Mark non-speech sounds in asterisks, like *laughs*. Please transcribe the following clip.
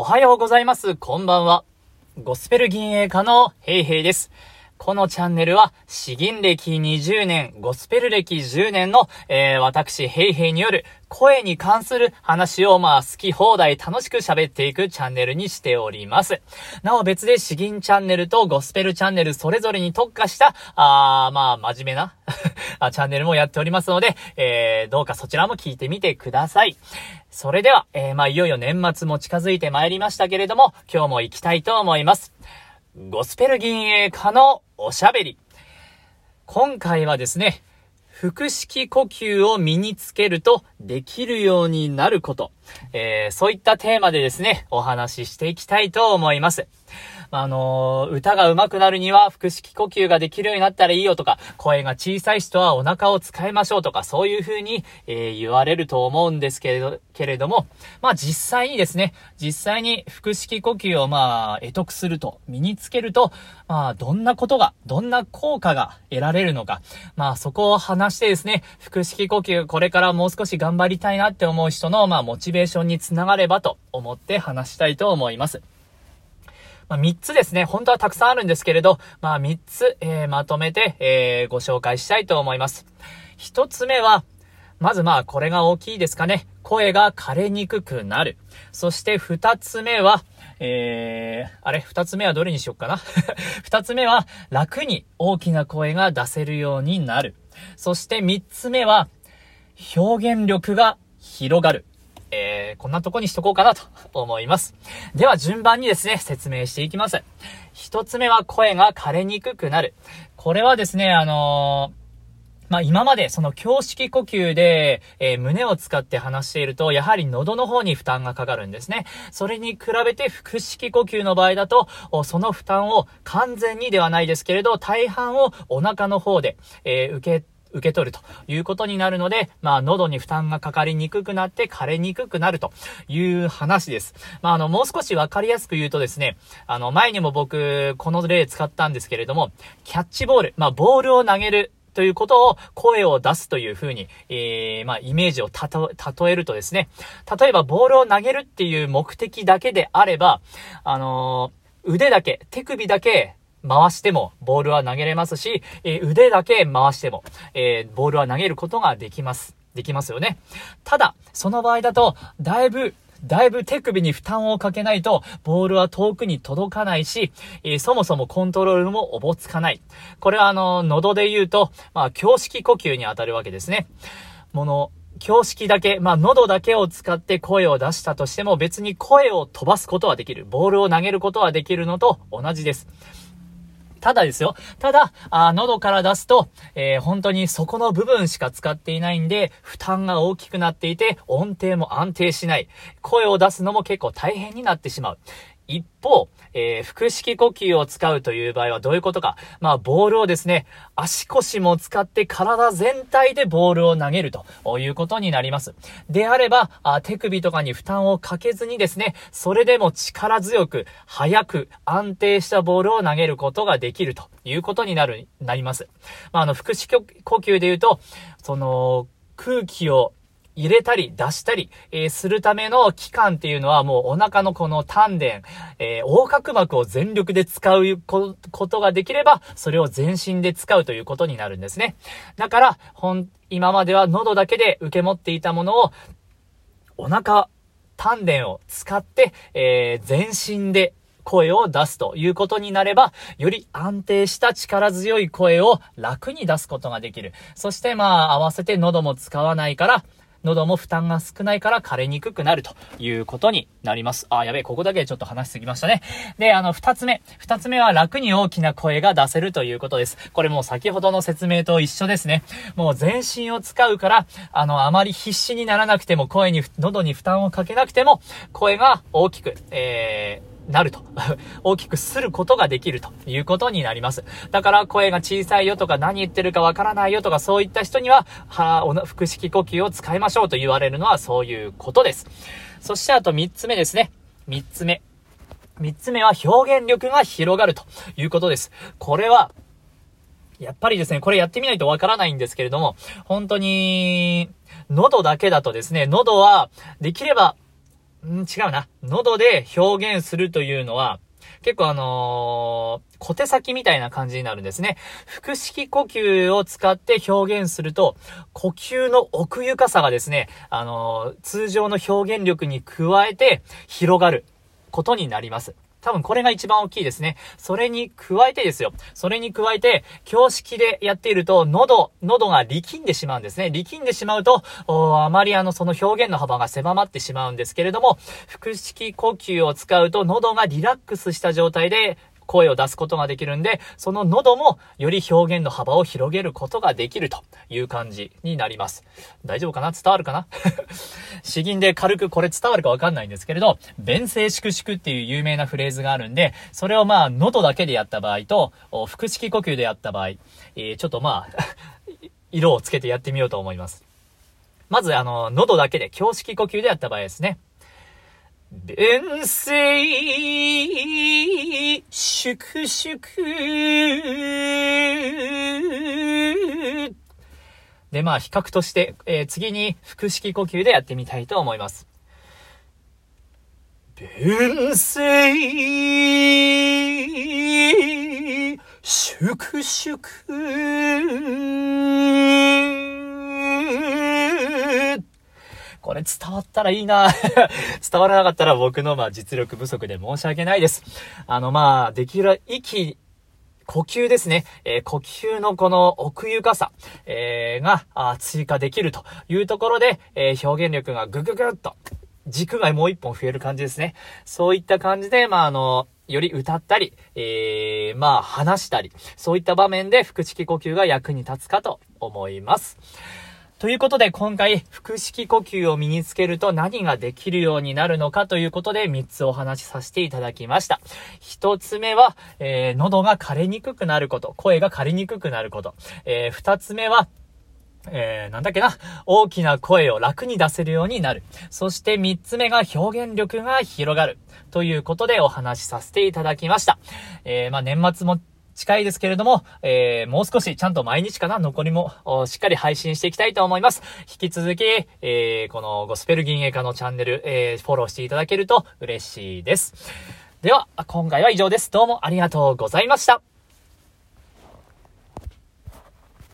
おはようございます。こんばんは。ゴスペル銀営家のヘイヘイです。このチャンネルは、詩吟歴20年、ゴスペル歴10年の、えー、私、ヘイヘイによる声に関する話を、まあ、好き放題楽しく喋っていくチャンネルにしております。なお別で詩吟チャンネルとゴスペルチャンネルそれぞれに特化した、あまあ、真面目な *laughs* チャンネルもやっておりますので、えー、どうかそちらも聞いてみてください。それでは、えー、まあ、いよいよ年末も近づいてまいりましたけれども、今日も行きたいと思います。ゴスペル銀営家のおしゃべり。今回はですね、腹式呼吸を身につけるとできるようになること。えー、そういったテーマでですね、お話ししていきたいと思います。あのー、歌が上手くなるには腹式呼吸ができるようになったらいいよとか、声が小さい人はお腹を使いましょうとか、そういう風に、えー、言われると思うんですけれど、けれども、まあ実際にですね、実際に腹式呼吸をまあ、得得すると、身につけると、まあ、どんなことが、どんな効果が得られるのか、まあそこを話してですね、腹式呼吸、これからもう少し頑張りたいなって思う人の、まあ、モチベーションにつながればと思って話したいと思います。まあ、3つですね。本当はたくさんあるんですけれど、まあ、3つ、えー、まとめて、えー、ご紹介したいと思います。1つ目は、まずまあ、これが大きいですかね。声が枯れにくくなる。そして2つ目は、えー、あれ？二つ目はどれにしよっかな？*laughs* 二つ目は、楽に大きな声が出せるようになる。そして三つ目は、表現力が広がる。えー、こんなとこにしとこうかなと思います。では順番にですね、説明していきます。一つ目は声が枯れにくくなる。これはですね、あのーまあ今までその胸式呼吸で、えー、胸を使って話していると、やはり喉の方に負担がかかるんですね。それに比べて腹式呼吸の場合だと、その負担を完全にではないですけれど、大半をお腹の方で、えー、受け受け取るということになるので、まあ、喉に負担がかかりにくくなって枯れにくくなるという話です。まあ、あの、もう少しわかりやすく言うとですね、あの、前にも僕、この例使ったんですけれども、キャッチボール、まあ、ボールを投げるということを声を出すという風に、えー、まあ、イメージをたと、例えるとですね、例えばボールを投げるっていう目的だけであれば、あのー、腕だけ、手首だけ回してもボールは投げれますし、え、腕だけ回しても、え、ボールは投げることができます。できますよね。ただ、その場合だと、だいぶ、だいぶ手首に負担をかけないと、ボールは遠くに届かないし、えー、そもそもコントロールもおぼつかない。これはあの、喉で言うと、まあ、胸式呼吸に当たるわけですね。もの、胸式だけ、まあ、喉だけを使って声を出したとしても別に声を飛ばすことはできる。ボールを投げることはできるのと同じです。ただですよ。ただ、あ喉から出すと、えー、本当にそこの部分しか使っていないんで、負担が大きくなっていて、音程も安定しない。声を出すのも結構大変になってしまう。一方、えー、腹式呼吸を使うという場合はどういうことか。まあ、ボールをですね、足腰も使って体全体でボールを投げるということになります。であれば、あ手首とかに負担をかけずにですね、それでも力強く、速く、安定したボールを投げることができるということになる、なります。まあ、あの、腹式呼吸で言うと、その、空気を入れたり出したり、えー、するための期間っていうのはもうお腹のこの丹田、えー、横隔膜を全力で使うことができれば、それを全身で使うということになるんですね。だから、ほん、今までは喉だけで受け持っていたものを、お腹、丹田を使って、えー、全身で声を出すということになれば、より安定した力強い声を楽に出すことができる。そしてまあ、合わせて喉も使わないから、喉も負担が少ないから枯れにくくなるということになります。あ、やべえ、ここだけちょっと話しすぎましたね。で、あの、二つ目。二つ目は楽に大きな声が出せるということです。これもう先ほどの説明と一緒ですね。もう全身を使うから、あの、あまり必死にならなくても、声に、喉に負担をかけなくても、声が大きく、えー、なると。*laughs* 大きくすることができるということになります。だから声が小さいよとか何言ってるかわからないよとかそういった人には、は、腹式呼吸を使いましょうと言われるのはそういうことです。そしてあと3つ目ですね。3つ目。3つ目は表現力が広がるということです。これは、やっぱりですね、これやってみないとわからないんですけれども、本当に、喉だけだとですね、喉は、できれば、ん違うな。喉で表現するというのは、結構あのー、小手先みたいな感じになるんですね。腹式呼吸を使って表現すると、呼吸の奥ゆかさがですね、あのー、通常の表現力に加えて広がることになります。多分これが一番大きいですね。それに加えてですよ。それに加えて、教式でやっていると、喉、喉が力んでしまうんですね。力んでしまうと、あまりあの、その表現の幅が狭まってしまうんですけれども、腹式呼吸を使うと喉がリラックスした状態で声を出すことができるんで、その喉もより表現の幅を広げることができるという感じになります。大丈夫かな？伝わるかな？*laughs* 詩吟で軽くこれ伝わるかわかんないんですけれど、弁声粛々っていう有名なフレーズがあるんで、それをまあ喉だけでやった場合と、腹式呼吸でやった場合、えー、ちょっとまあ *laughs* 色をつけてやってみようと思います。まずあの、喉だけで、胸式呼吸でやった場合ですね。弁声、粛々。で、まあ、比較として、えー、次に腹式呼吸でやってみたいと思います。弁声、粛々。これ伝わったらいいな *laughs* 伝わらなかったら僕のまあ実力不足で申し訳ないです。あのまあ、できる、息、呼吸ですね。えー、呼吸のこの奥ゆかさ、えー、が追加できるというところで、えー、表現力がぐぐぐっと、軸がもう一本増える感じですね。そういった感じで、まあ、あの、より歌ったり、えー、まあ、話したり、そういった場面で腹式呼吸が役に立つかと思います。ということで今回腹式呼吸を身につけると何ができるようになるのかということで3つお話しさせていただきました。1つ目は、えー、喉が枯れにくくなること。声が枯れにくくなること。えー、2つ目は、えー、なんだっけな、大きな声を楽に出せるようになる。そして3つ目が表現力が広がる。ということでお話しさせていただきました。えー、まあ、年末も近いですけれども、えー、もう少しちゃんと毎日かな、残りもしっかり配信していきたいと思います。引き続き、えー、このゴスペル銀営家のチャンネル、えー、フォローしていただけると嬉しいです。では、今回は以上です。どうもありがとうございました。